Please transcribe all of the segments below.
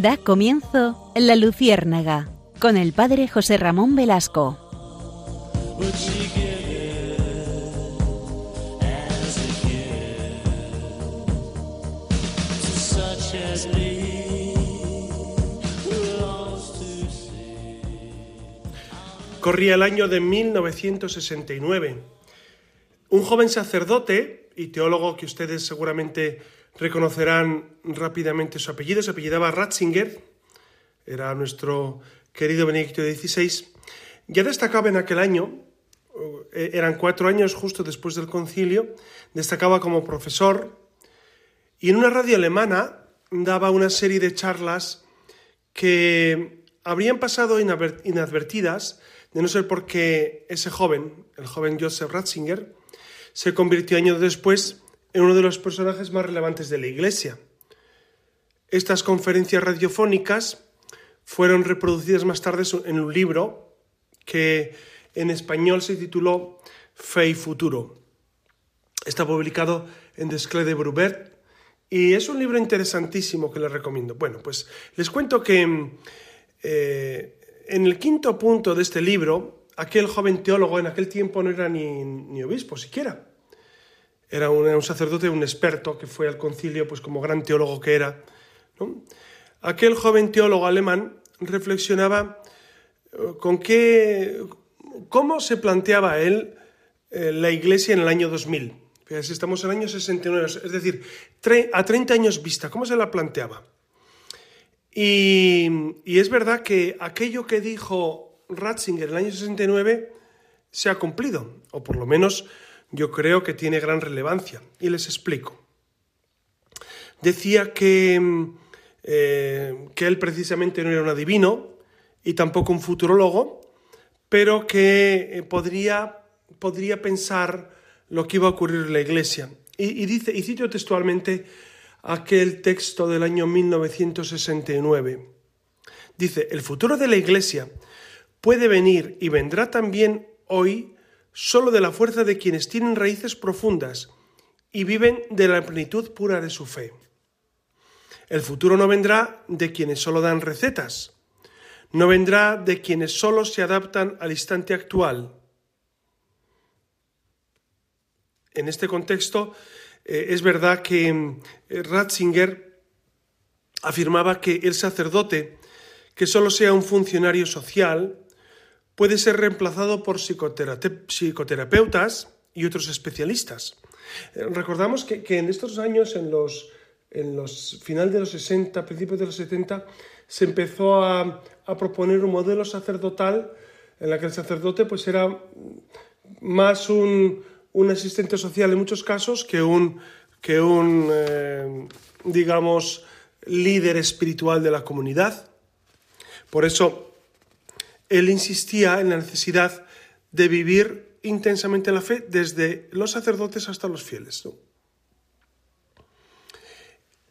Da comienzo La Luciérnaga con el padre José Ramón Velasco. Corría el año de 1969. Un joven sacerdote y teólogo que ustedes seguramente reconocerán rápidamente su apellido, se apellidaba Ratzinger, era nuestro querido Benedicto XVI, ya destacaba en aquel año, eh, eran cuatro años justo después del concilio, destacaba como profesor y en una radio alemana daba una serie de charlas que habrían pasado inadvertidas, de no ser porque ese joven, el joven Joseph Ratzinger, se convirtió años después en uno de los personajes más relevantes de la Iglesia. Estas conferencias radiofónicas fueron reproducidas más tarde en un libro que en español se tituló Fe y Futuro. Está publicado en Desclé de Brubert y es un libro interesantísimo que les recomiendo. Bueno, pues les cuento que eh, en el quinto punto de este libro, aquel joven teólogo en aquel tiempo no era ni, ni obispo siquiera, era un, sacerdote, un experto que fue al concilio, pues como gran teólogo que era. Aquel joven teólogo alemán reflexionaba eh, con qué, cómo se planteaba él eh, la iglesia en el año 2000. Fíjate, estamos en el año 69, es decir, a 30 años vista, ¿cómo se la planteaba? Y, y, es verdad que aquello que dijo Ratzinger en el año 69 se ha cumplido, o por lo menos yo creo que tiene gran relevancia y les explico. Decía que, mm, eh, que él precisamente no era un adivino y tampoco un futurólogo, pero que eh, podría, podría pensar lo que iba a ocurrir en la Iglesia. Y, y, dice, y cito textualmente aquel texto del año 1969. Dice, el futuro de la Iglesia puede venir y vendrá también hoy solo de la fuerza de quienes tienen raíces profundas y viven de la plenitud pura de su fe. El futuro no vendrá de quienes solo dan recetas, no vendrá de quienes solo se adaptan al instante actual. En este contexto, eh, es verdad que eh, Ratzinger afirmaba que el sacerdote, que solo sea un funcionario social, puede ser reemplazado por psicoterapeutas y otros especialistas. Eh, recordamos que, en estos años, en los, en los final de los 60, principios de los 70, se empezó a, proponer un modelo sacerdotal en la que el sacerdote pues, era más un, asistente social en muchos casos que un, que un eh, digamos, líder espiritual de la comunidad. Por eso él insistía en la necesidad de vivir intensamente la fe desde los sacerdotes hasta los fieles.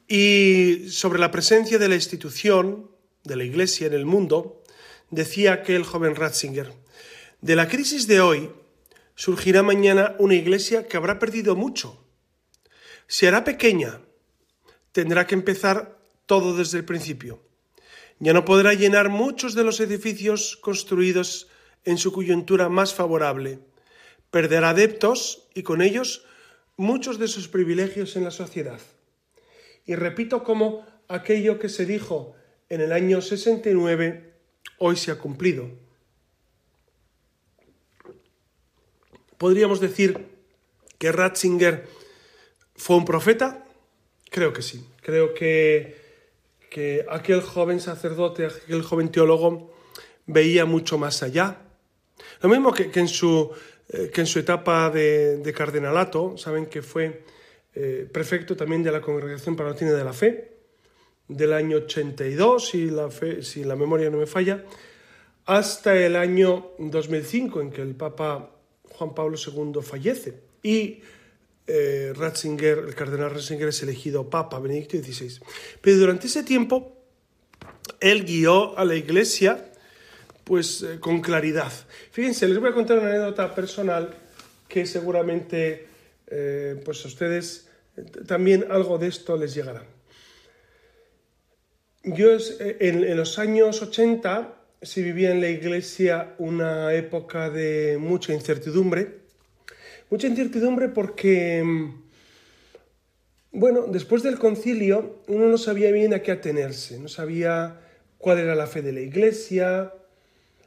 Y sobre la presencia de la institución, de la Iglesia en el mundo, decía aquel joven Ratzinger, de la crisis de hoy surgirá mañana una Iglesia que habrá perdido mucho. Se hará pequeña, tendrá que empezar todo desde el principio ya no podrá llenar muchos de los edificios construidos en su coyuntura más favorable. Perderá adeptos y con ellos muchos de sus privilegios en la sociedad. Y repito como aquello que se dijo en el año 69 hoy se ha cumplido. ¿Podríamos decir que Ratzinger fue un profeta? Creo que sí. Creo que que aquel joven sacerdote, aquel joven teólogo veía mucho más allá. Lo mismo que, en, su, eh, que en su etapa de, cardenalato, saben que fue eh, prefecto también de la Congregación Palatina de la Fe, del año 82, si la, si la memoria no me falla, hasta el año 2005, en que el Papa Juan Pablo II fallece. Y eh, Ratzinger, el cardenal Ratzinger es elegido Papa Benedicto XVI. Pero durante ese tiempo, él guió a la Iglesia pues eh, con claridad. Fíjense, les voy a contar una anécdota personal que seguramente eh, pues a ustedes también algo de esto les llegará. yo en, los años 80 se vivía en la iglesia una época de mucha incertidumbre. Mucha incertidumbre porque, mm, bueno, después del concilio uno no sabía bien a qué atenerse, no sabía cuál era la fe de la iglesia,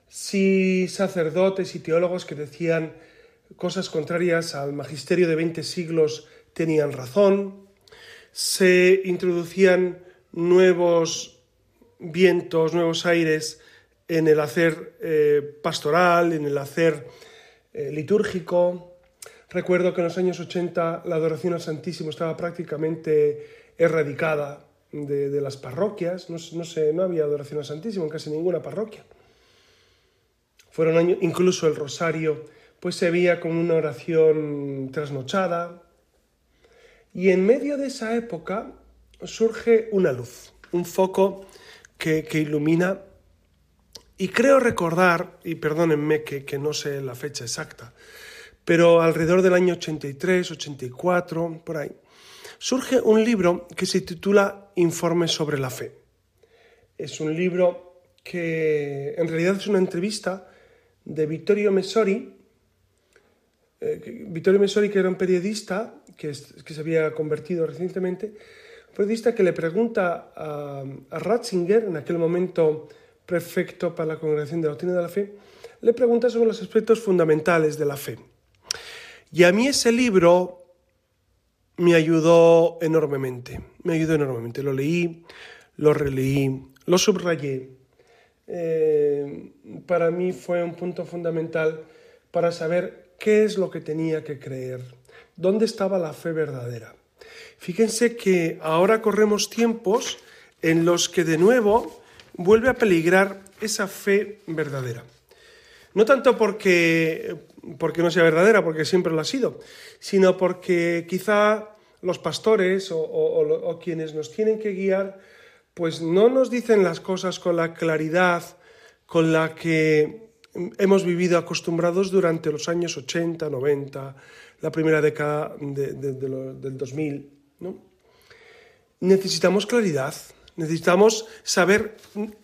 si sacerdotes y teólogos que decían cosas contrarias al magisterio de 20 siglos tenían razón, se introducían nuevos vientos, nuevos aires en el hacer eh, pastoral, en el hacer eh, litúrgico. Recuerdo que en los años 80 la adoración al Santísimo estaba prácticamente erradicada de, las parroquias, no, sé, no había adoración al Santísimo en casi ninguna parroquia. Fueron años, incluso el rosario, pues se veía como una oración trasnochada. Y en medio de esa época surge una luz, un foco que, ilumina. Y creo recordar, y perdónenme que, que no sé la fecha exacta, pero alrededor del año 83, 84, por ahí, surge un libro que se titula Informes sobre la fe. Es un libro que en realidad es una entrevista de Vittorio Messori, eh, Vittorio Messori que era un periodista que, se había convertido recientemente, un periodista que le pregunta a, a, Ratzinger, en aquel momento prefecto para la Congregación de la Doctrina de la Fe, le pregunta sobre los aspectos fundamentales de la fe. Y a mí ese libro me ayudó enormemente, me ayudó enormemente. Lo leí, lo releí, lo subrayé. Eh, para mí fue un punto fundamental para saber qué es lo que tenía que creer, dónde estaba la fe verdadera. Fíjense que ahora corremos tiempos en los que de nuevo vuelve a peligrar esa fe verdadera. No tanto porque, porque no sea verdadera, porque siempre lo ha sido, sino porque quizá los pastores o, quienes nos tienen que guiar, pues no nos dicen las cosas con la claridad con la que hemos vivido acostumbrados durante los años 80, 90, la primera década del 2000. ¿no? Necesitamos claridad, necesitamos saber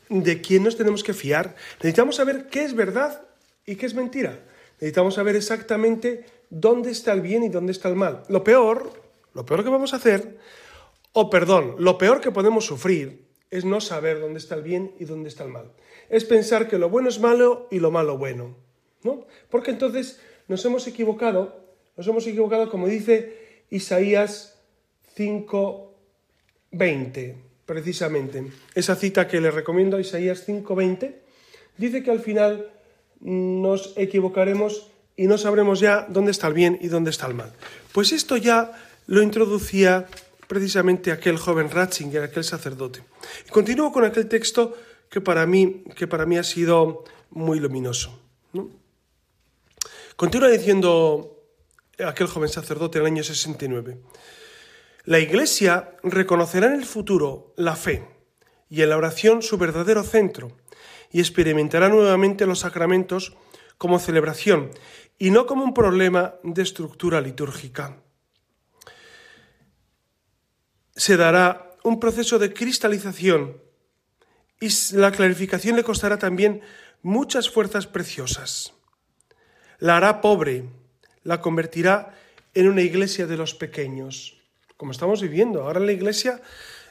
de quién nos tenemos que fiar, necesitamos saber qué es verdad y qué es mentira, necesitamos saber exactamente dónde está el bien y dónde está el mal. Lo peor lo peor que vamos a hacer, o perdón, lo peor que podemos sufrir es no saber dónde está el bien y dónde está el mal. Es pensar que lo bueno es malo y lo malo bueno. ¿no? Porque entonces nos hemos equivocado, nos hemos equivocado como dice Isaías 5.20, precisamente. Esa cita que le recomiendo, Isaías 5.20, dice que al final nos equivocaremos y no sabremos ya dónde está el bien y dónde está el mal. Pues esto ya lo introducía precisamente aquel joven Ratzinger, aquel sacerdote. Y continúo con aquel texto que para mí, que para mí ha sido muy luminoso. Continúa diciendo aquel joven sacerdote en el año 69. La Iglesia reconocerá en el futuro la fe y en la oración su verdadero centro y experimentará nuevamente los sacramentos como celebración y no como un problema de estructura litúrgica se dará un proceso de cristalización y la clarificación le costará también muchas fuerzas preciosas. La hará pobre, la convertirá en una iglesia de los pequeños, como estamos viviendo. Ahora la iglesia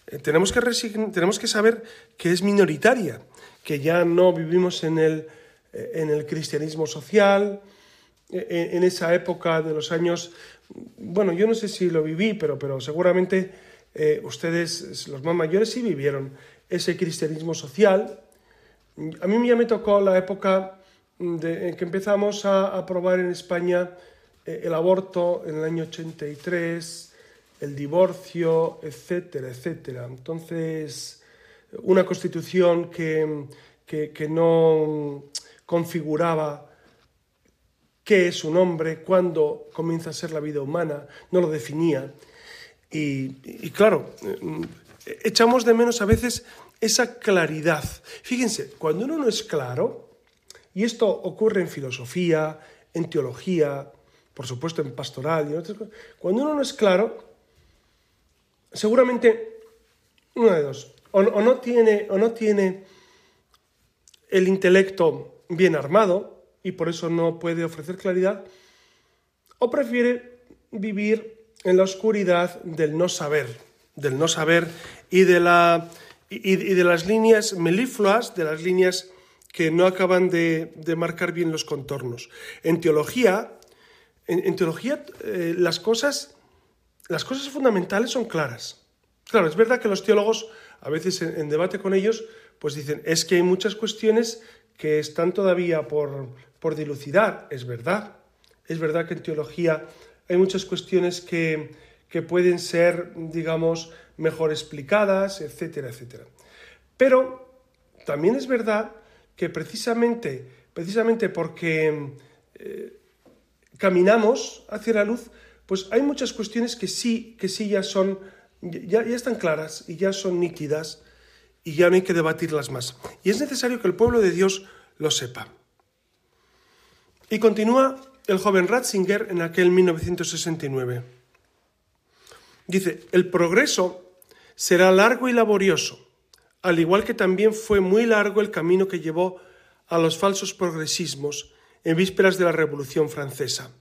eh, tenemos, que tenemos que saber que es minoritaria, que ya no vivimos en el, eh, en el cristianismo social, eh, en, esa época de los años, bueno, yo no sé si lo viví, pero, pero seguramente eh, ustedes, los más mayores, sí vivieron ese cristianismo social. A mí ya me tocó la época en que empezamos a aprobar en España el aborto en el año 83, el divorcio, etcétera, etcétera. Entonces, una constitución que, que no configuraba qué es un hombre, cuándo comienza a ser la vida humana, no lo definía. Y, claro, echamos de menos a veces esa claridad. Fíjense, cuando uno no es claro, y esto ocurre en filosofía, en teología, por supuesto en pastoral y en otras cosas, cuando uno no es claro, seguramente una de dos, o, no tiene, o no tiene el intelecto bien armado y por eso no puede ofrecer claridad, o prefiere vivir en la oscuridad del no saber, del no saber y de, la, y, de las líneas melifluas, de las líneas que no acaban de, marcar bien los contornos. En teología, en, teología eh, las, cosas, las cosas fundamentales son claras. Claro, es verdad que los teólogos, a veces en, debate con ellos, pues dicen, es que hay muchas cuestiones que están todavía por, por dilucidar. Es verdad. Es verdad que en teología hay muchas cuestiones que, que pueden ser, digamos, mejor explicadas, etcétera, etcétera. Pero también es verdad que precisamente, precisamente porque eh, caminamos hacia la luz, pues hay muchas cuestiones que sí, que sí ya son, ya, están claras y ya son nítidas y ya no hay que debatirlas más. Y es necesario que el pueblo de Dios lo sepa. Y continúa el joven Ratzinger en aquel 1969. Dice, el progreso será largo y laborioso, al igual que también fue muy largo el camino que llevó a los falsos progresismos en vísperas de la Revolución Francesa.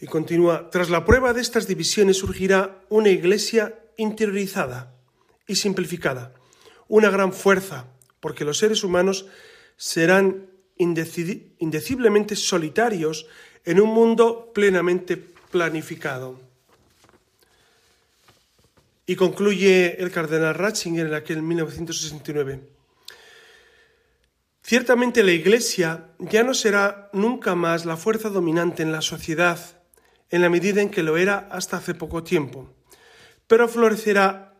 Y continúa, tras la prueba de estas divisiones surgirá una iglesia interiorizada y simplificada, una gran fuerza, porque los seres humanos serán indeciblemente solitarios en un mundo plenamente planificado. Y concluye el cardenal Ratzinger en aquel 1969. Ciertamente la Iglesia ya no será nunca más la fuerza dominante en la sociedad, en la medida en que lo era hasta hace poco tiempo, pero florecerá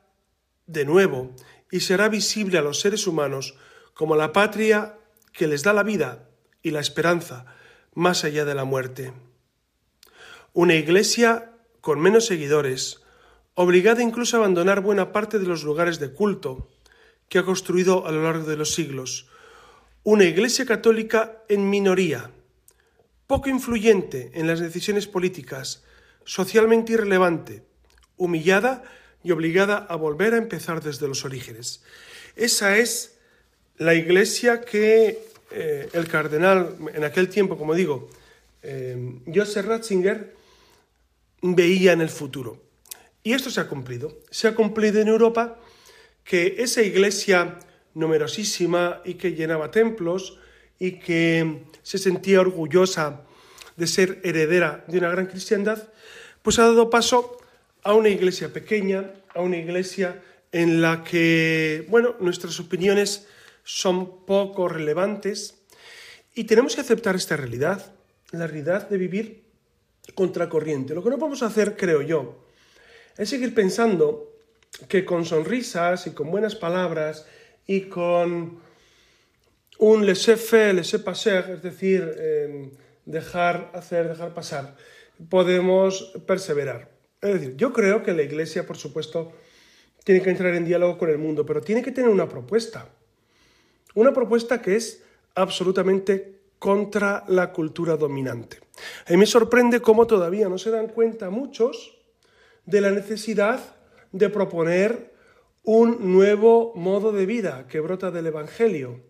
de nuevo y será visible a los seres humanos como la patria que les da la vida y la esperanza más allá de la muerte. Una iglesia con menos seguidores, obligada incluso a abandonar buena parte de los lugares de culto que ha construido a lo largo de los siglos. Una iglesia católica en minoría, poco influyente en las decisiones políticas, socialmente irrelevante, humillada y obligada a volver a empezar desde los orígenes. Esa es la iglesia que eh, el cardenal, en aquel tiempo, como digo, eh, Joseph Ratzinger, veía en el futuro. Y esto se ha cumplido. Se ha cumplido en Europa que esa iglesia numerosísima y que llenaba templos y que se sentía orgullosa de ser heredera de una gran cristiandad, pues ha dado paso a una iglesia pequeña, a una iglesia en la que, bueno, nuestras opiniones son poco relevantes y tenemos que aceptar esta realidad, la realidad de vivir contracorriente. Lo que no podemos hacer, creo yo, es seguir pensando que con sonrisas y con buenas palabras y con un laissez-faire, laissez-passer, es decir, em, dejar hacer, dejar pasar, podemos perseverar. Es decir, yo creo que la Iglesia, por supuesto, tiene que entrar en diálogo con el mundo, pero tiene que tener una propuesta. Una propuesta que es absolutamente contra la cultura dominante. A mí me sorprende cómo todavía no se dan cuenta muchos de la necesidad de proponer un nuevo modo de vida que brota del Evangelio.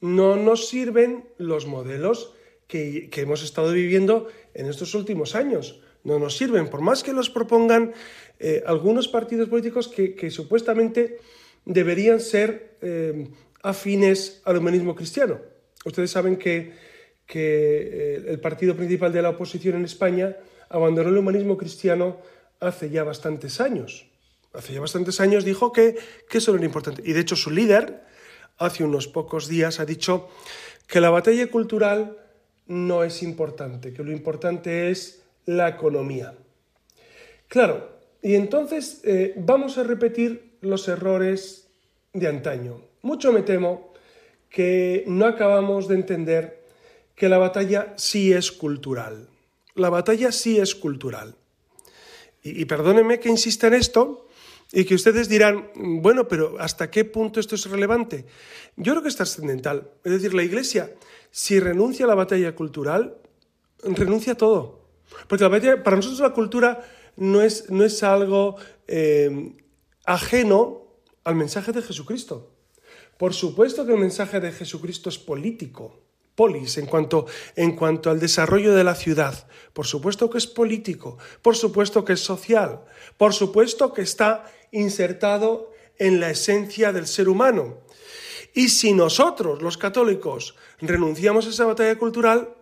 No nos sirven los modelos que, hemos estado viviendo en estos últimos años. No nos sirven, por más que los propongan eh, algunos partidos políticos que, supuestamente deberían ser eh, afines al humanismo cristiano. Ustedes saben que, eh, el partido principal de la oposición en España abandonó el humanismo cristiano hace ya bastantes años. Hace ya bastantes años dijo que, que eso era importante. Y de hecho su líder, hace unos pocos días, ha dicho que la batalla cultural no es importante, que lo importante es la economía. Claro, y entonces eh, vamos a repetir los errores de antaño. Mucho me temo que no acabamos de entender que la batalla sí es cultural. La batalla sí es cultural. Y, perdónenme que insista en esto y que ustedes dirán, bueno, pero ¿hasta qué punto esto es relevante? Yo creo que es trascendental. Es decir, la Iglesia, si renuncia a la batalla cultural, renuncia a todo. Porque la batalla, para nosotros la cultura no es, no es algo eh, ajeno al mensaje de Jesucristo. Por supuesto que el mensaje de Jesucristo es político, polis, en cuanto, en cuanto al desarrollo de la ciudad. Por supuesto que es político, por supuesto que es social, por supuesto que está insertado en la esencia del ser humano. Y si nosotros, los católicos, renunciamos a esa batalla cultural,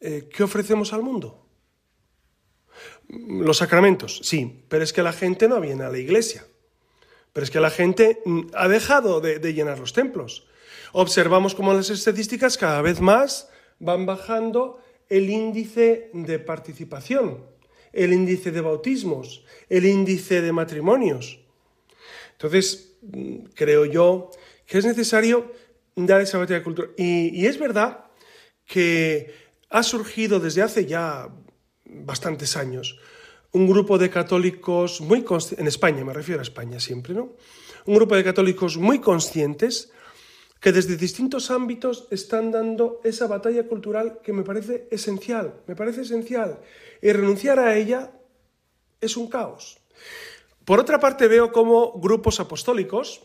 eh, ¿qué ofrecemos al mundo? Los sacramentos, sí, pero es que la gente no viene a la iglesia. Pero es que la gente mm, ha dejado de, llenar los templos. Observamos cómo las estadísticas cada vez más van bajando el índice de participación, el índice de bautismos, el índice de matrimonios. Entonces, mm, creo yo que es necesario dar esa batalla cultural. Y, y es verdad que ha surgido desde hace ya bastantes años un grupo de católicos muy en España, me refiero a España siempre, ¿no? Un grupo de católicos muy conscientes que desde distintos ámbitos están dando esa batalla cultural que me parece esencial, me parece esencial. Y renunciar a ella es un caos. Por otra parte, veo como grupos apostólicos,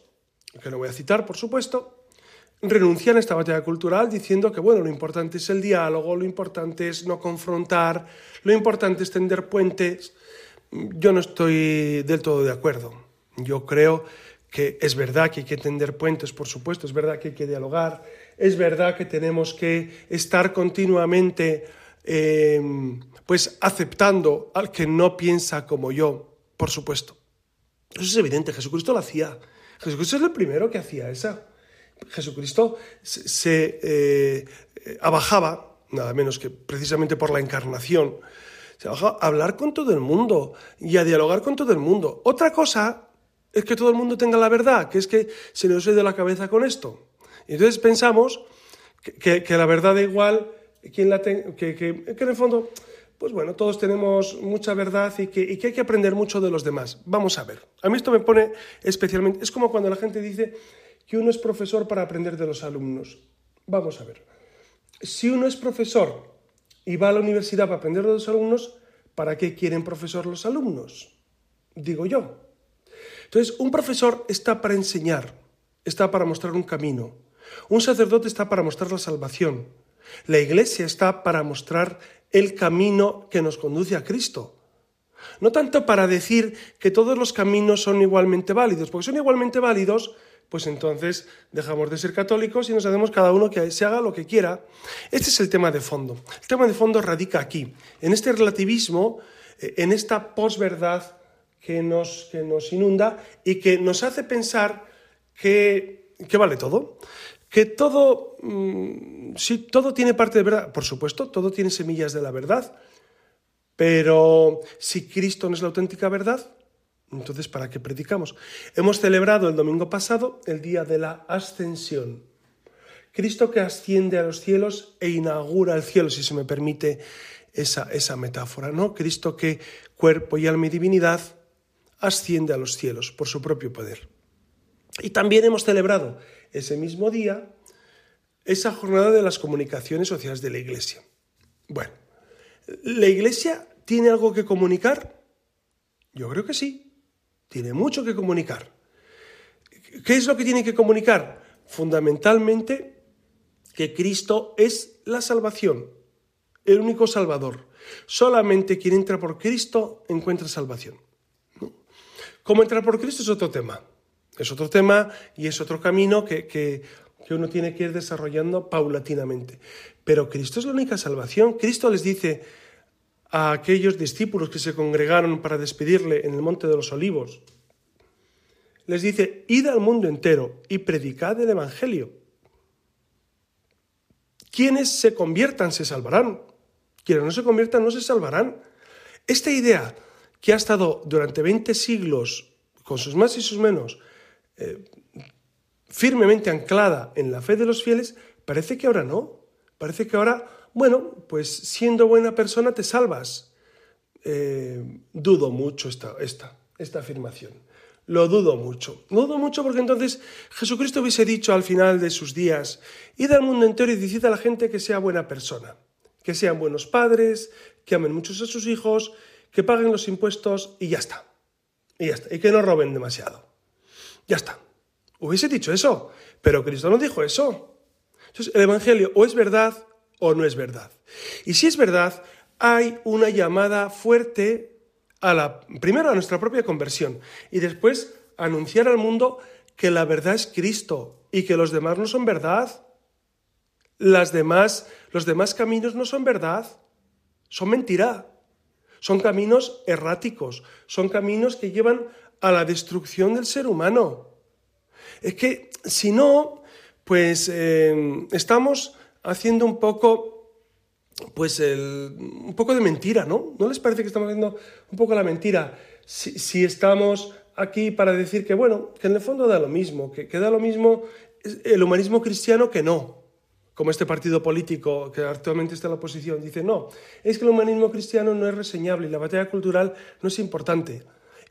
que no voy a citar, por supuesto, renuncian a esta batalla cultural diciendo que bueno, lo importante es el diálogo, lo importante es no confrontar, lo importante es tender puentes. Yo no estoy del todo de acuerdo. Yo creo que es verdad que hay que tender puentes, por supuesto, es verdad que hay que dialogar, es verdad que tenemos que estar continuamente em, pues aceptando al que no piensa como yo, por supuesto. Eso es evidente, Jesucristo lo hacía. Jesucristo es el primero que hacía esa. Jesucristo se eh, abajaba, nada menos que precisamente por la encarnación, se abajaba a hablar con todo el mundo y a dialogar con todo el mundo. Otra cosa es que todo el mundo tenga la verdad, que es que se nos de la cabeza con esto. Entonces pensamos que, la verdad da igual quien la que, que, en el fondo, pues bueno, todos tenemos mucha verdad y que, y que hay que aprender mucho de los demás. Vamos a ver. A mí esto me pone especialmente, es como cuando la gente dice que uno es profesor para aprender de los alumnos. Vamos a ver. Si uno es profesor y va a la universidad para aprender de los alumnos, ¿para qué quieren profesor los alumnos? Digo yo. Entonces, un profesor está para enseñar, está para mostrar un camino. Un sacerdote está para mostrar la salvación. La iglesia está para mostrar el camino que nos conduce a Cristo. No tanto para decir que todos los caminos son igualmente válidos, porque son igualmente válidos pues entonces dejamos de ser católicos y nos hacemos cada uno que se haga lo que quiera. Este es el tema de fondo. El tema de fondo radica aquí, en este relativismo, eh, en esta posverdad que nos, que nos inunda y que nos hace pensar que, que vale todo. Que todo, mm, sí, todo tiene parte de verdad, por supuesto, todo tiene semillas de la verdad, pero si Cristo no es la auténtica verdad, entonces, ¿para qué predicamos? Hemos celebrado el domingo pasado el día de la ascensión. Cristo que asciende a los cielos e inaugura el cielo, si se me permite esa, esa metáfora, ¿no? Cristo que, cuerpo y alma y divinidad, asciende a los cielos por su propio poder. Y también hemos celebrado ese mismo día esa jornada de las comunicaciones sociales de la Iglesia. Bueno, ¿la Iglesia tiene algo que comunicar? Yo creo que sí tiene mucho que comunicar. ¿Qué es lo que tiene que comunicar? Fundamentalmente que Cristo es la salvación, el único salvador. Solamente quien entra por Cristo encuentra salvación. ¿Cómo entrar por Cristo es otro tema? Es otro tema y es otro camino que, que, que uno tiene que ir desarrollando paulatinamente. Pero Cristo es la única salvación. Cristo les dice, a aquellos discípulos que se congregaron para despedirle en el Monte de los Olivos. Les dice, id al mundo entero y predicad el Evangelio. Quienes se conviertan se salvarán. Quienes no se conviertan no se salvarán. Esta idea que ha estado durante 20 siglos, con sus más y sus menos, eh, firmemente anclada en la fe de los fieles, parece que ahora no. Parece que ahora bueno, pues siendo buena persona te salvas. Eh, dudo mucho esta, esta, esta afirmación. Lo dudo mucho. Dudo mucho porque entonces Jesucristo hubiese dicho al final de sus días, id al mundo entero y decid a la gente que sea buena persona, que sean buenos padres, que amen muchos a sus hijos, que paguen los impuestos y ya está. Y ya está. Y que no roben demasiado. Ya está. Hubiese dicho eso, pero Cristo no dijo eso. Entonces, el Evangelio o es verdad o no es verdad. Y si es verdad, hay una llamada fuerte a la, primero a nuestra propia conversión y después anunciar al mundo que la verdad es Cristo y que los demás no son verdad. Las demás, los demás caminos no son verdad, son mentira. Son caminos erráticos, son caminos que llevan a la destrucción del ser humano. Es que si no, pues eh, estamos haciendo un poco, pues un poco de mentira, ¿no? ¿No les parece que estamos haciendo un poco la mentira? Si, estamos aquí para decir que, bueno, que en el fondo da lo mismo, que, que da lo mismo el humanismo cristiano que no como este partido político que actualmente está en la oposición, dice, no, es que el humanismo cristiano no es reseñable y la batalla cultural no es importante.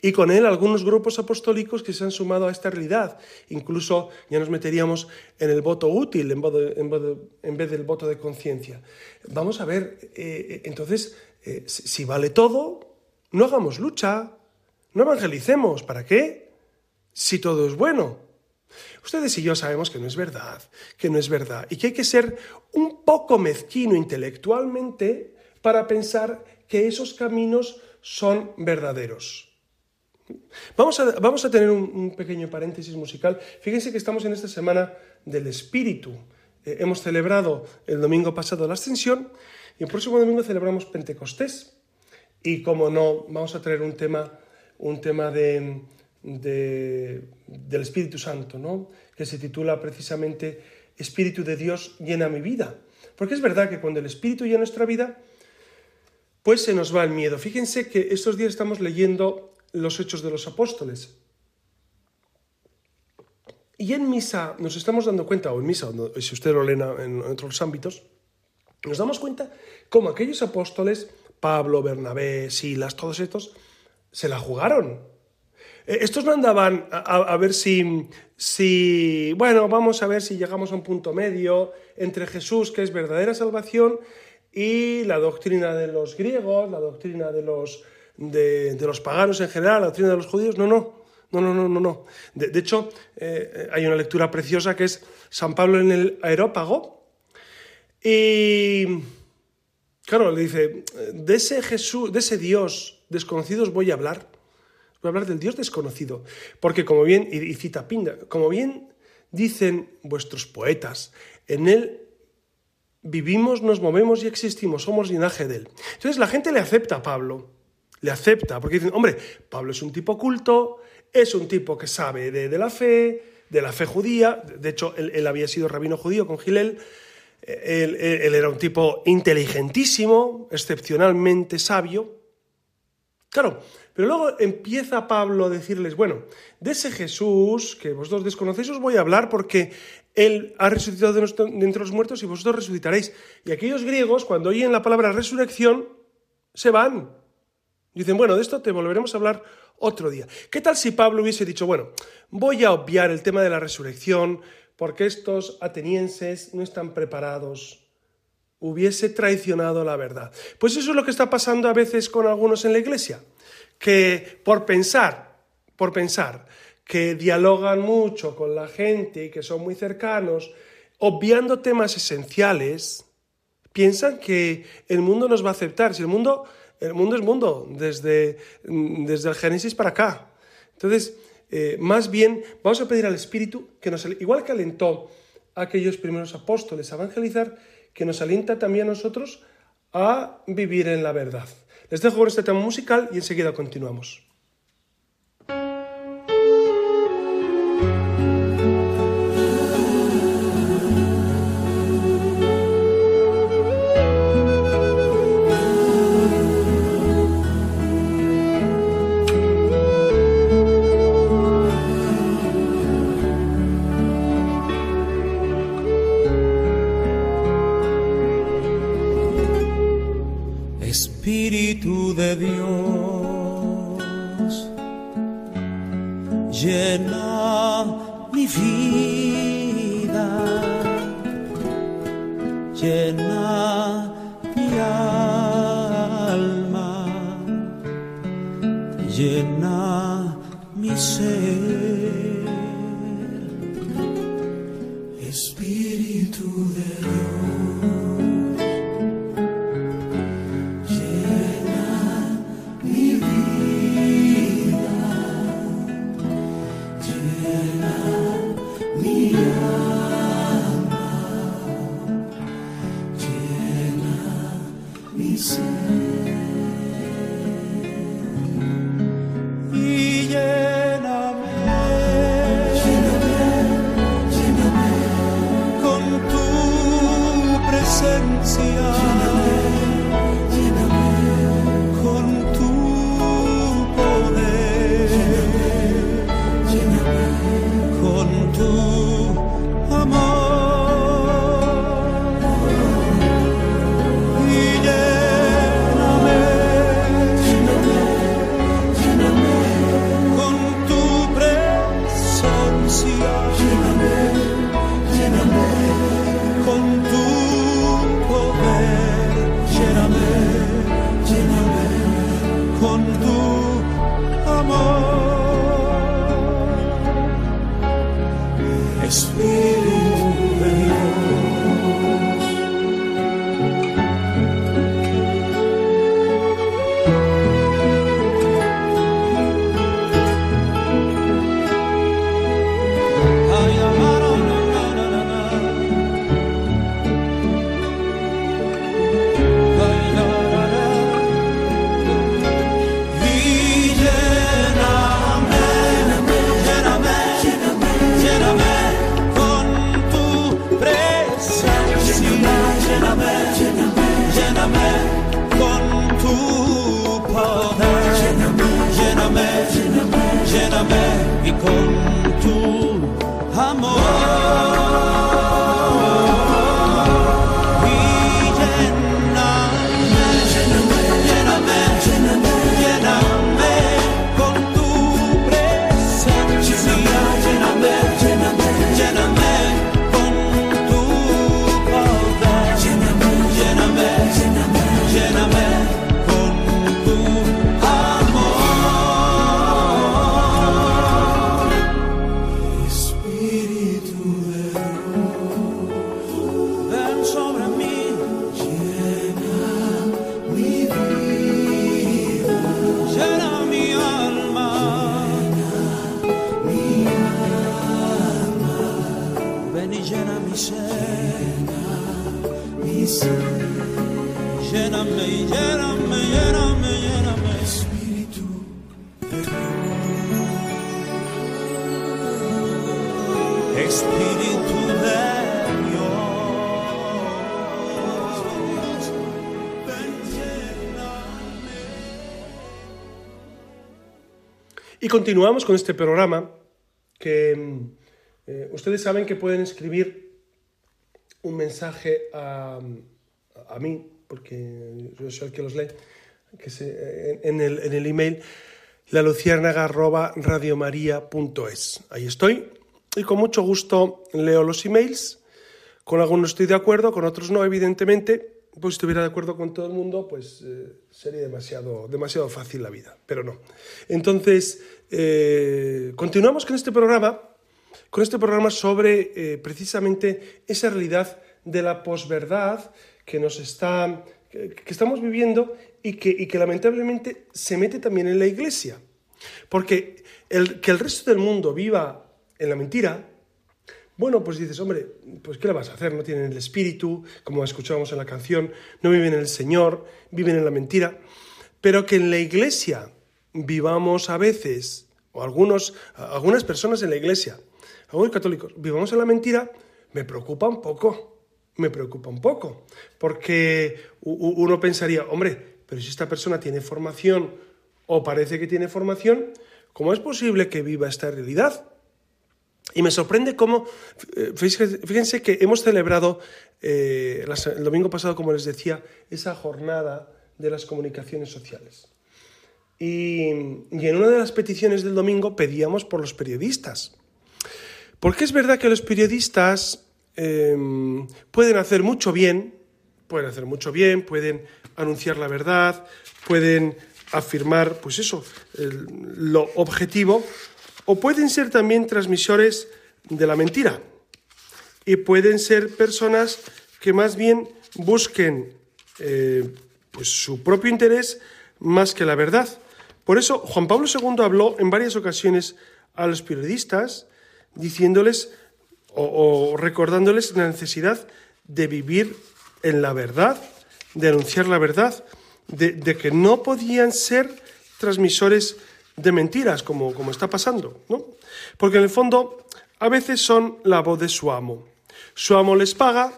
Y con él algunos grupos apostólicos que se han sumado a esta realidad. Incluso ya nos meteríamos en el voto útil en, vez del voto de conciencia. Vamos a ver, eh, entonces, eh, si vale todo, no hagamos lucha, no evangelicemos. ¿Para qué? Si todo es bueno. Ustedes y yo sabemos que no es verdad, que no es verdad, y que hay que ser un poco mezquino intelectualmente para pensar que esos caminos son verdaderos. Vamos a, vamos a tener un, pequeño paréntesis musical. Fíjense que estamos en esta semana del Espíritu. Eh, hemos celebrado el domingo pasado la Ascensión y el próximo domingo celebramos Pentecostés. Y como no, vamos a traer un tema, un tema de, del Espíritu Santo, ¿no? que se titula precisamente Espíritu de Dios llena mi vida. Porque es verdad que cuando el Espíritu llena nuestra vida, pues se nos va el miedo. Fíjense que estos días estamos leyendo los Hechos de los Apóstoles. Y en misa nos estamos dando cuenta, o en misa, si usted lo lee en otros ámbitos, nos damos cuenta cómo aquellos apóstoles, Pablo, Bernabé, Silas, todos estos, se la jugaron. Eh, estos no andaban a, ver si, si, bueno, vamos a ver si llegamos a un punto medio entre Jesús, que es verdadera salvación, y la doctrina de los griegos, la doctrina de los, de, los paganos en general, la doctrina de los judíos. No, no, no, no, no, no. no. De, hecho, eh, hay una lectura preciosa que es San Pablo en el aerópago. Y, claro, le dice, de ese Jesús, de ese Dios desconocido os voy a hablar Voy a hablar del Dios desconocido, porque como bien, y cita Pinda, como bien dicen vuestros poetas, en Él vivimos, nos movemos y existimos, somos linaje de Él. Entonces la gente le acepta a Pablo, le acepta, porque dicen, hombre, Pablo es un tipo culto, es un tipo que sabe de, la fe, de la fe judía, de hecho él, había sido rabino judío con Gilel, él, él era un tipo inteligentísimo, excepcionalmente sabio. Claro, pero luego empieza Pablo a decirles, bueno, de ese Jesús que vosotros desconocéis os voy a hablar porque Él ha resucitado de entre los muertos y vosotros resucitaréis. Y aquellos griegos, cuando oyen la palabra resurrección, se van. Dicen, bueno, de esto te volveremos a hablar otro día. ¿Qué tal si Pablo hubiese dicho, bueno, voy a obviar el tema de la resurrección porque estos atenienses no están preparados? Hubiese traicionado la verdad. Pues eso es lo que está pasando a veces con algunos en la iglesia que por pensar, por pensar que dialogan mucho con la gente y que son muy cercanos, obviando temas esenciales, piensan que el mundo nos va a aceptar. Si el mundo, el mundo es mundo, desde, desde el Génesis para acá. Entonces, eh, más bien, vamos a pedir al Espíritu que nos, igual que alentó a aquellos primeros apóstoles a evangelizar, que nos alienta también a nosotros a vivir en la verdad. Les dejo con este tema musical y enseguida continuamos. Llena continuamos con este programa que eh, ustedes saben que pueden escribir un mensaje a, a, mí, porque yo soy el que los lee, que se, en, el, en el email laluciérnaga.radiomaría.es. Ahí estoy. Y con mucho gusto leo los emails. Con algunos estoy de acuerdo, con otros no, evidentemente. Pues si estuviera de acuerdo con todo el mundo, pues eh, sería demasiado, demasiado fácil la vida, pero no. Entonces, eh, continuamos con este programa, con este programa sobre eh, precisamente esa realidad de la posverdad que nos está, que, estamos viviendo y que, y que, lamentablemente se mete también en la iglesia. Porque el, que el resto del mundo viva en la mentira, bueno, pues dices, hombre, pues ¿qué le vas a hacer? No tienen el espíritu, como escuchábamos en la canción, no viven en el Señor, viven en la mentira. Pero que en la iglesia vivamos a veces, o algunos, algunas personas en la iglesia, algunos católicos, vivamos en la mentira, me preocupa un poco, me preocupa un poco, porque uno pensaría, hombre, pero si esta persona tiene formación o parece que tiene formación, ¿cómo es posible que viva esta realidad? Y me sorprende cómo, eh, fíjense que hemos celebrado eh, el domingo pasado, como les decía, esa jornada de las comunicaciones sociales. Y, en una de las peticiones del domingo pedíamos por los periodistas. Porque es verdad que los periodistas em, pueden hacer mucho bien, pueden hacer mucho bien, pueden anunciar la verdad, pueden afirmar, pues eso, lo objetivo, o pueden ser también transmisores de la mentira. y pueden ser personas que más bien busquen eh, pues su propio interés más que la verdad. Por eso Juan Pablo II habló en varias ocasiones a los periodistas diciéndoles o, recordándoles la necesidad de vivir en la verdad, de anunciar la verdad, de, que no podían ser transmisores de mentiras, como, como está pasando, ¿no? Porque en el fondo a veces son la voz de su amo. Su amo les paga,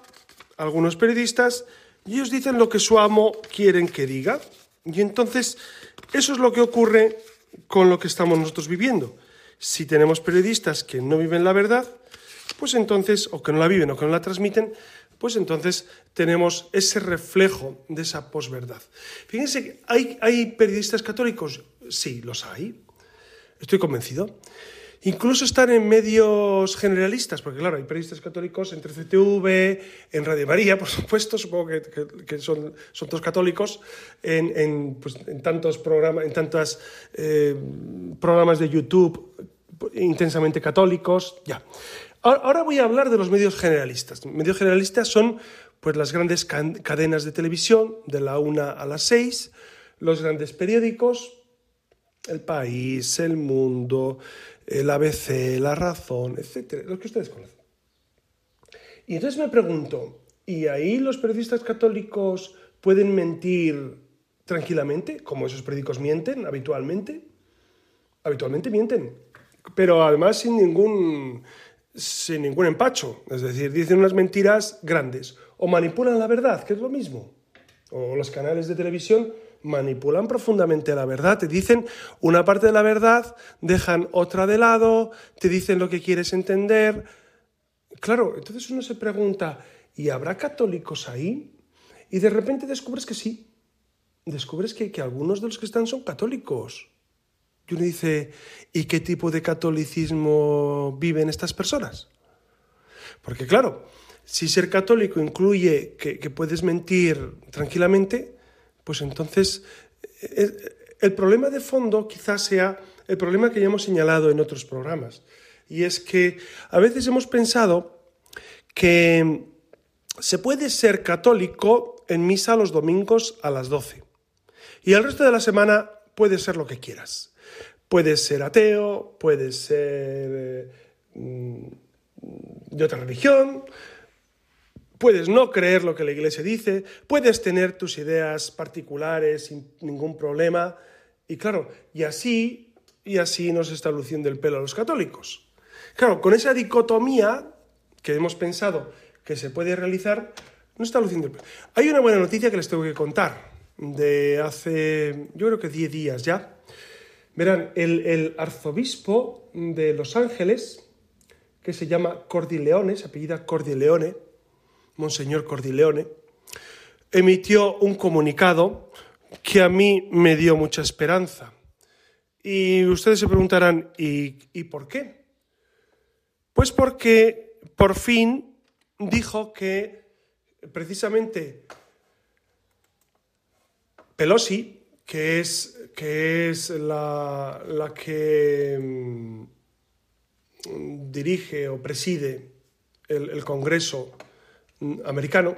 algunos periodistas, y ellos dicen lo que su amo quieren que diga. Y entonces eso es lo que ocurre con lo que estamos nosotros viviendo. Si tenemos periodistas que no viven la verdad, pues entonces, o que no la viven o que no la transmiten, pues entonces tenemos ese reflejo de esa posverdad. Fíjense, ¿hay, ¿hay periodistas católicos? Sí, los hay. Estoy convencido. Incluso están en medios generalistas, porque claro, hay periodistas católicos en CTV, en Radio María, por supuesto, supongo que, son, todos católicos, en, pues, tantos programas, en tantos eh, programas de YouTube intensamente católicos, ya. Ahora voy a hablar de los medios generalistas. Medios generalistas son pues las grandes cadenas de televisión, de la una a las seis, los grandes periódicos, El País, El Mundo, el ABC, La Razón, etcétera, los que ustedes conocen. Y entonces me pregunto, ¿y ahí los periodistas católicos pueden mentir tranquilamente, como esos periódicos mienten habitualmente? Habitualmente mienten, pero además sin ningún, sin ningún empacho, es decir, dicen unas mentiras grandes o manipulan la verdad, que es lo mismo. O los canales de televisión manipulan profundamente la verdad, te dicen una parte de la verdad, dejan otra de lado, te dicen lo que quieres entender. Claro, entonces uno se pregunta, ¿y habrá católicos ahí? Y de repente descubres que sí, descubres que, que algunos de los que están son católicos. Y uno dice, ¿y qué tipo de catolicismo viven estas personas? Porque claro, si ser católico incluye que, que puedes mentir tranquilamente, pues entonces eh, eh, el problema de fondo quizás sea el problema que ya hemos señalado en otros programas. Y es que a veces hemos pensado que se puede ser católico en misa los domingos a las 12. Y el resto de la semana puedes ser lo que quieras. Puedes ser ateo, puedes ser eh, de otra religión, Puedes no creer lo que la Iglesia dice, puedes tener tus ideas particulares sin ningún problema. Y claro, y así, y así nos está luciendo el pelo a los católicos. Claro, con esa dicotomía que hemos pensado que se puede realizar, no está luciendo el pelo. Hay una buena noticia que les tengo que contar, de hace, yo creo que 10 días ya. Verán, el, arzobispo de Los Ángeles, que se llama Cordileone, se apellida Cordileone, Monseñor Cordileone, emitió un comunicado que a mí me dio mucha esperanza. Y ustedes se preguntarán, ¿y, por qué? Pues porque por fin dijo que precisamente Pelosi, que es, que es la, la que mm, dirige o preside el, el Congreso americano,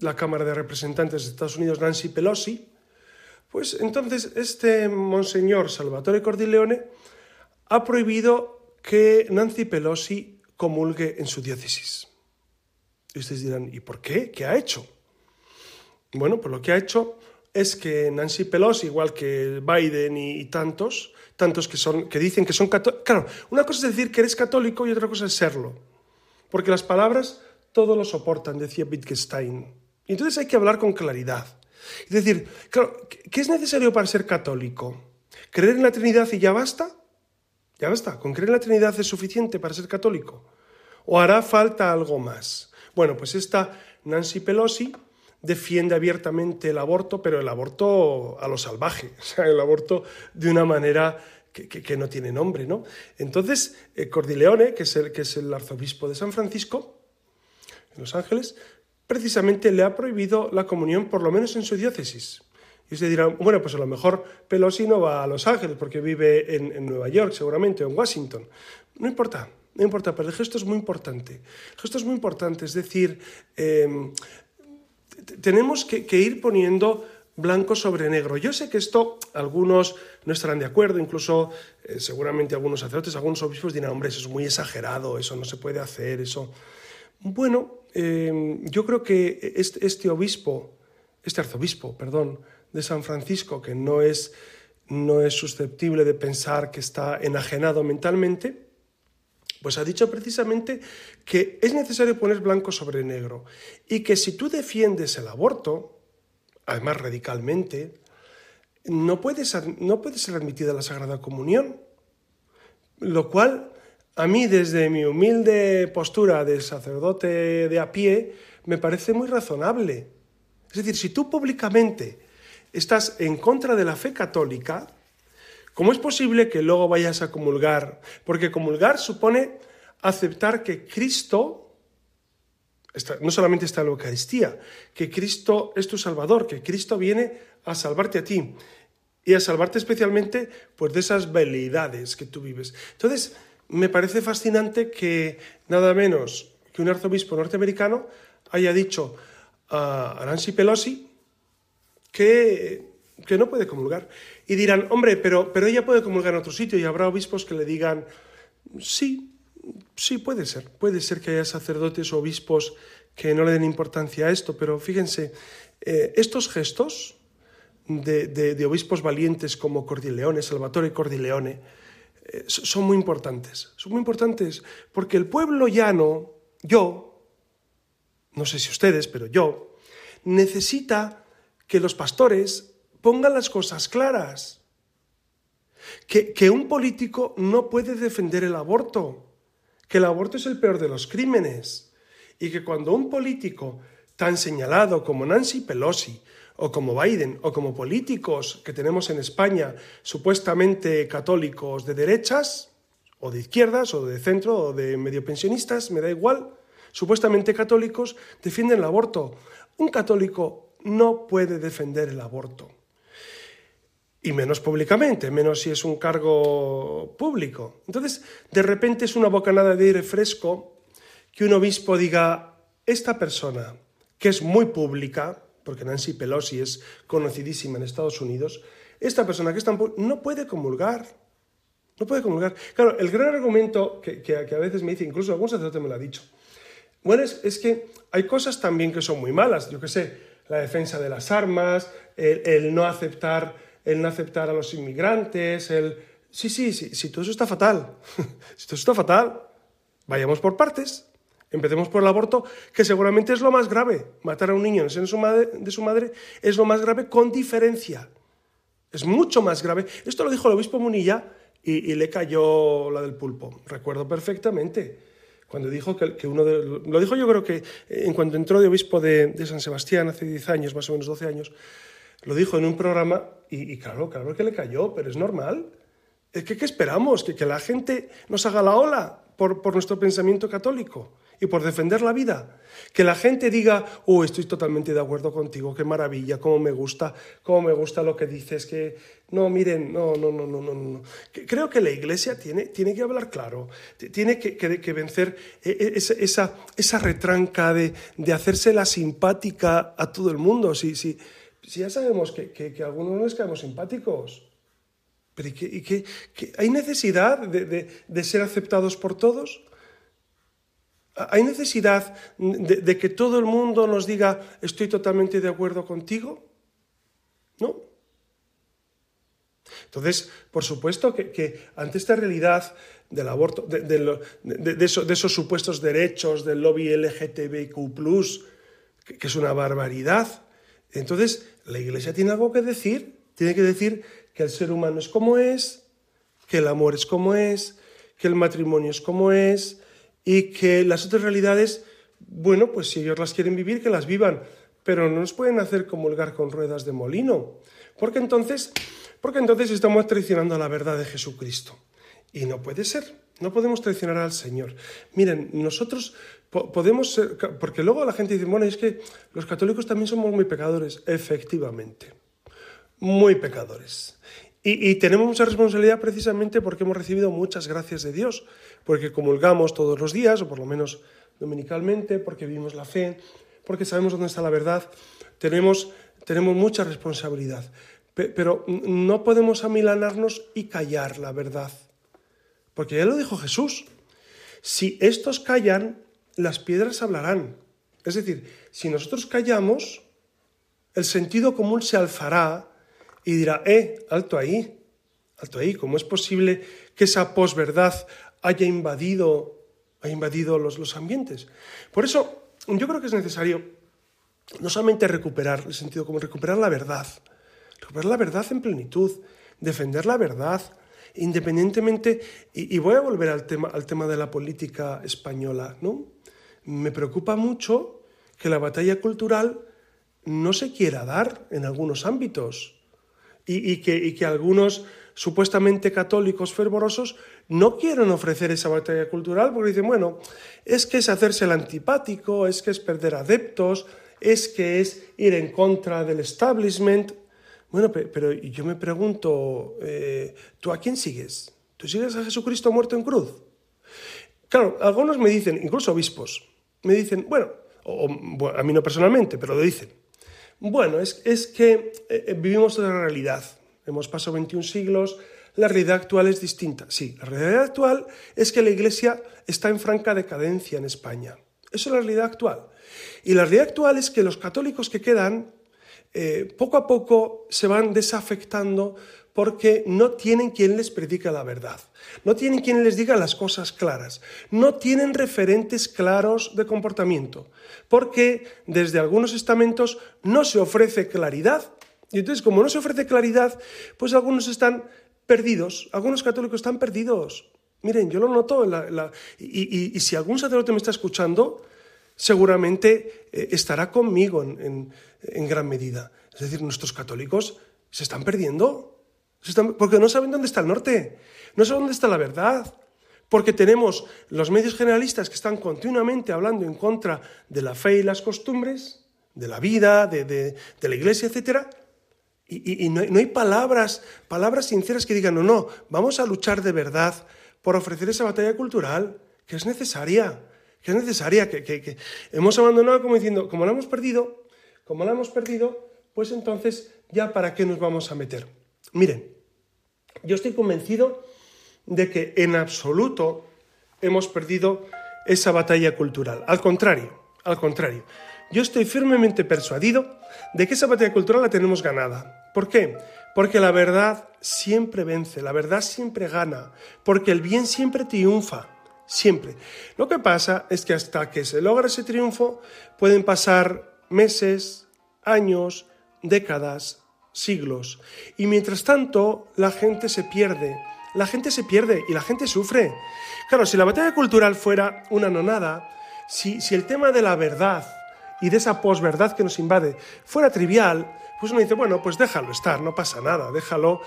la Cámara de Representantes de Estados Unidos, Nancy Pelosi, pues entonces este monseñor Salvatore Cordileone ha prohibido que Nancy Pelosi comulgue en su diócesis. Y ustedes dirán, ¿y por qué? ¿Qué ha hecho? Bueno, pues lo que ha hecho es que Nancy Pelosi, igual que Biden y, tantos, tantos que, son, que dicen que son católicos... Claro, una cosa es decir que eres católico y otra cosa es serlo. Porque las palabras todo lo soportan, decía Wittgenstein. Y entonces hay que hablar con claridad. Es decir, ¿qué es necesario para ser católico? ¿Creer en la Trinidad y ya basta? Ya basta, con creer en la Trinidad es suficiente para ser católico. ¿O hará falta algo más? Bueno, pues esta Nancy Pelosi defiende abiertamente el aborto, pero el aborto a lo salvaje, o sea, el aborto de una manera que, no tiene nombre, ¿no? Entonces, eh, Cordileone, que es, el, que es el arzobispo de San Francisco, los Ángeles, precisamente le ha prohibido la comunión, por lo menos en su diócesis. Y usted dirá, bueno, pues a lo mejor Pelosi no va a Los Ángeles porque vive en, Nueva York seguramente o en Washington. No importa, no importa, pero el gesto es muy importante. El gesto es muy importante, es decir, em, tenemos que, ir poniendo blanco sobre negro. Yo sé que esto algunos no estarán de acuerdo, incluso eh, seguramente algunos sacerdotes, algunos obispos dirán, hombre, eso es muy exagerado, eso no se puede hacer, eso... Bueno, em, yo creo que este, obispo, este arzobispo, perdón, de San Francisco, que no es, no es susceptible de pensar que está enajenado mentalmente, pues ha dicho precisamente que es necesario poner blanco sobre negro y que si tú defiendes el aborto, además radicalmente, no puede ser, no puede ser admitida la Sagrada Comunión. Lo cual, a mí, desde mi humilde postura de sacerdote de a pie, me parece muy razonable. Es decir, si tú públicamente estás en contra de la fe católica, ¿Cómo es posible que luego vayas a comulgar? Porque comulgar supone aceptar que Cristo, no solamente está en la Eucaristía, que Cristo es tu Salvador, que Cristo viene a salvarte a ti y a salvarte especialmente pues, de esas veleidades que tú vives. Entonces, me parece fascinante que nada menos que un arzobispo norteamericano haya dicho a Nancy Pelosi que, que no puede comulgar. Y dirán, hombre, pero, pero ella puede comulgar en otro sitio y habrá obispos que le digan, sí, sí, puede ser. Puede ser que haya sacerdotes o obispos que no le den importancia a esto, pero fíjense, eh, estos gestos de, obispos valientes como Cordileone, Salvatore Cordileone, eh, son muy importantes. Son muy importantes porque el pueblo llano, yo, no sé si ustedes, pero yo, necesita que los pastores pongan las cosas claras. Que, que, un político no puede defender el aborto, que el aborto es el peor de los crímenes, y que cuando un político tan señalado como Nancy Pelosi, o como Biden, o como políticos que tenemos en España, supuestamente católicos de derechas, o de izquierdas, o de centro, o de medio pensionistas, me da igual, supuestamente católicos, defienden el aborto. Un católico no puede defender el aborto y menos públicamente, menos si es un cargo público. Entonces, de repente es una bocanada de aire fresco que un obispo diga, esta persona, que es muy pública, porque Nancy Pelosi es conocidísima en Estados Unidos, esta persona que es tan no puede comulgar. No puede comulgar. Claro, el gran argumento que, a veces me dice, incluso algún sacerdote me lo ha dicho, bueno, es, que hay cosas también que son muy malas. Yo qué sé, la defensa de las armas, el no aceptar el no aceptar a los inmigrantes, el... Sí, sí, sí, sí, todo eso está fatal. si todo eso está fatal, vayamos por partes. Empecemos por el aborto, que seguramente es lo más grave. Matar a un niño en el seno de su madre es lo más grave con diferencia. Es mucho más grave. Esto lo dijo el obispo Munilla y, le cayó la del pulpo. Recuerdo perfectamente. Cuando dijo que, uno de. Lo dijo yo creo que en cuanto entró de obispo de, de San Sebastián hace 10 años, más o menos 12 años, lo dijo en un programa y, claro, claro que le cayó, pero es normal. ¿Qué, qué esperamos? ¿Que, ¿Que, la gente nos haga la ola por, por, nuestro pensamiento católico y por defender la vida? Que la gente diga, oh, estoy totalmente de acuerdo contigo, qué maravilla, cómo me gusta, cómo me gusta lo que dices, que no, miren, no, no, no, no, no, no. Creo que la Iglesia tiene, tiene que hablar claro, tiene que, que, vencer e, e, esa, esa, retranca de, de hacerse la simpática a todo el mundo. Si, si, si ya sabemos que, que, algunos no les caemos simpáticos, pero ¿y que, hay necesidad de, ser aceptados por todos? ¿Hay necesidad de, que todo el mundo nos diga estoy totalmente de acuerdo contigo? ¿No? Entonces, por supuesto que, ante esta realidad del aborto, de, esos, supuestos derechos del lobby LGTBIQ, que es una barbaridad, entonces, la Iglesia tiene algo que decir, tiene que decir que el ser humano es como es, que el amor es como es, que el matrimonio es como es y que las otras realidades, bueno, pues si ellos las quieren vivir, que las vivan, pero no nos pueden hacer comulgar con ruedas de molino, porque entonces, porque entonces estamos traicionando la verdad de Jesucristo. Y no puede ser, no podemos traicionar al Señor. Miren, nosotros podemos ser, porque luego la gente dice, bueno, es que los católicos también somos muy pecadores. Efectivamente, muy pecadores. Y, tenemos mucha responsabilidad precisamente porque hemos recibido muchas gracias de Dios, porque comulgamos todos los días, o por lo menos dominicalmente, porque vivimos la fe, porque sabemos dónde está la verdad, tenemos, tenemos mucha responsabilidad. Pero no podemos amilanarnos y callar la verdad. Porque ya lo dijo Jesús. Si estos callan, las piedras hablarán. Es decir, si nosotros callamos, el sentido común se alzará y dirá, eh, alto ahí, alto ahí, ¿cómo es posible que esa posverdad haya invadido, haya invadido los, los ambientes? Por eso, yo creo que es necesario no solamente recuperar el sentido común, recuperar la verdad, recuperar la verdad en plenitud, defender la verdad, independientemente, y, y voy a volver al tema, al tema de la política española, ¿no? Me preocupa mucho que la batalla cultural no se quiera dar en algunos ámbitos y, que, algunos supuestamente católicos fervorosos no quieren ofrecer esa batalla cultural porque dicen, bueno, es que es hacerse el antipático, es que es perder adeptos, es que es ir en contra del establishment. Bueno, pero yo me pregunto, eh, ¿tú a quién sigues? ¿Tú sigues a Jesucristo muerto en cruz? Claro, algunos me dicen, incluso obispos, me dicen, bueno, a mí no personalmente, pero lo dicen, bueno, es, que eh, vivimos la realidad, hemos pasado 21 siglos, la realidad actual es distinta. Sí, la realidad actual es que la Iglesia está en franca decadencia en España. Eso es la realidad actual. Y la realidad actual es que los católicos que quedan eh, poco a poco se van desafectando porque no tienen quien les predica la verdad, no tienen quien les diga las cosas claras, no tienen referentes claros de comportamiento, porque desde algunos estamentos no se ofrece claridad. Y entonces, como no se ofrece claridad, pues algunos están perdidos, algunos católicos están perdidos. Miren, yo lo noto, y, si algún sacerdote me está escuchando, seguramente eh, estará conmigo en, gran medida. Es decir, nuestros católicos se están perdiendo, porque no saben dónde está el norte, no saben dónde está la verdad, porque tenemos los medios generalistas que están continuamente hablando en contra de la fe y las costumbres, de la vida, de, la iglesia, etc. Y, no, hay, no, hay, palabras, palabras sinceras que digan, no, no, vamos a luchar de verdad por ofrecer esa batalla cultural que es necesaria que es necesaria, que, hemos abandonado como diciendo, como la hemos perdido, como la hemos perdido, pues entonces ya para qué nos vamos a meter. Miren, yo estoy convencido de que en absoluto hemos perdido esa batalla cultural. Al contrario, al contrario. Yo estoy firmemente persuadido de que esa batalla cultural la tenemos ganada. ¿Por qué? Porque la verdad siempre vence, la verdad siempre gana, porque el bien siempre triunfa siempre. Lo que pasa es que hasta que se logra ese triunfo pueden pasar meses, años, décadas, siglos. Y mientras tanto, la gente se pierde. La gente se pierde y la gente sufre. Claro, si la batalla cultural fuera una nonada, si, si el tema de la verdad y de esa posverdad que nos invade fuera trivial, pues uno dice, bueno, pues déjalo estar, no pasa nada, déjalo.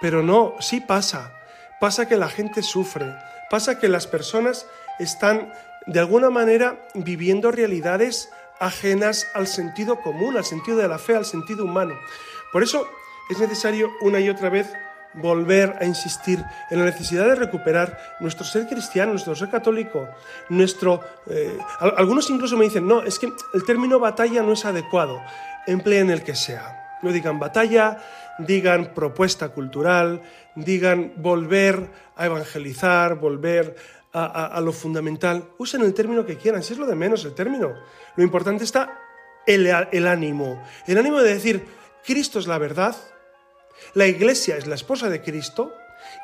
Pero no, sí pasa. Pasa que la gente sufre, Pasa que las personas están de alguna manera viviendo realidades ajenas al sentido común, al sentido de la fe, al sentido humano. Por eso es necesario una y otra vez volver a insistir en la necesidad de recuperar nuestro ser cristiano, nuestro ser católico, nuestro... Eh, algunos incluso me dicen, no, es que el término batalla no es adecuado, empleen el que sea. No digan batalla, digan propuesta cultural, digan volver a evangelizar, volver a, lo fundamental. Usen el término que quieran, si es lo de menos el término. Lo importante está el, el ánimo. El ánimo de decir, Cristo es la verdad, la iglesia es la esposa de Cristo,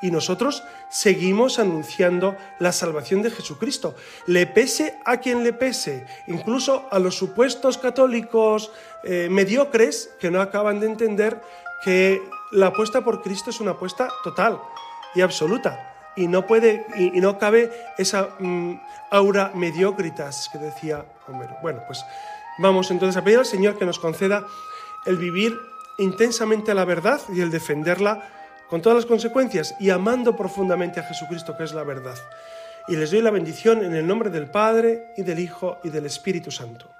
y nosotros seguimos anunciando la salvación de Jesucristo. Le pese a quien le pese, incluso a los supuestos católicos eh, mediocres que no acaban de entender que la apuesta por Cristo es una apuesta total y absoluta. Y no puede, y, no cabe esa mm, aura mediocritas que decía Homero. Bueno, pues vamos entonces a pedir al Señor que nos conceda el vivir intensamente la verdad y el defenderla con todas las consecuencias y amando profundamente a Jesucristo, que es la verdad. Y les doy la bendición en el nombre del Padre y del Hijo y del Espíritu Santo.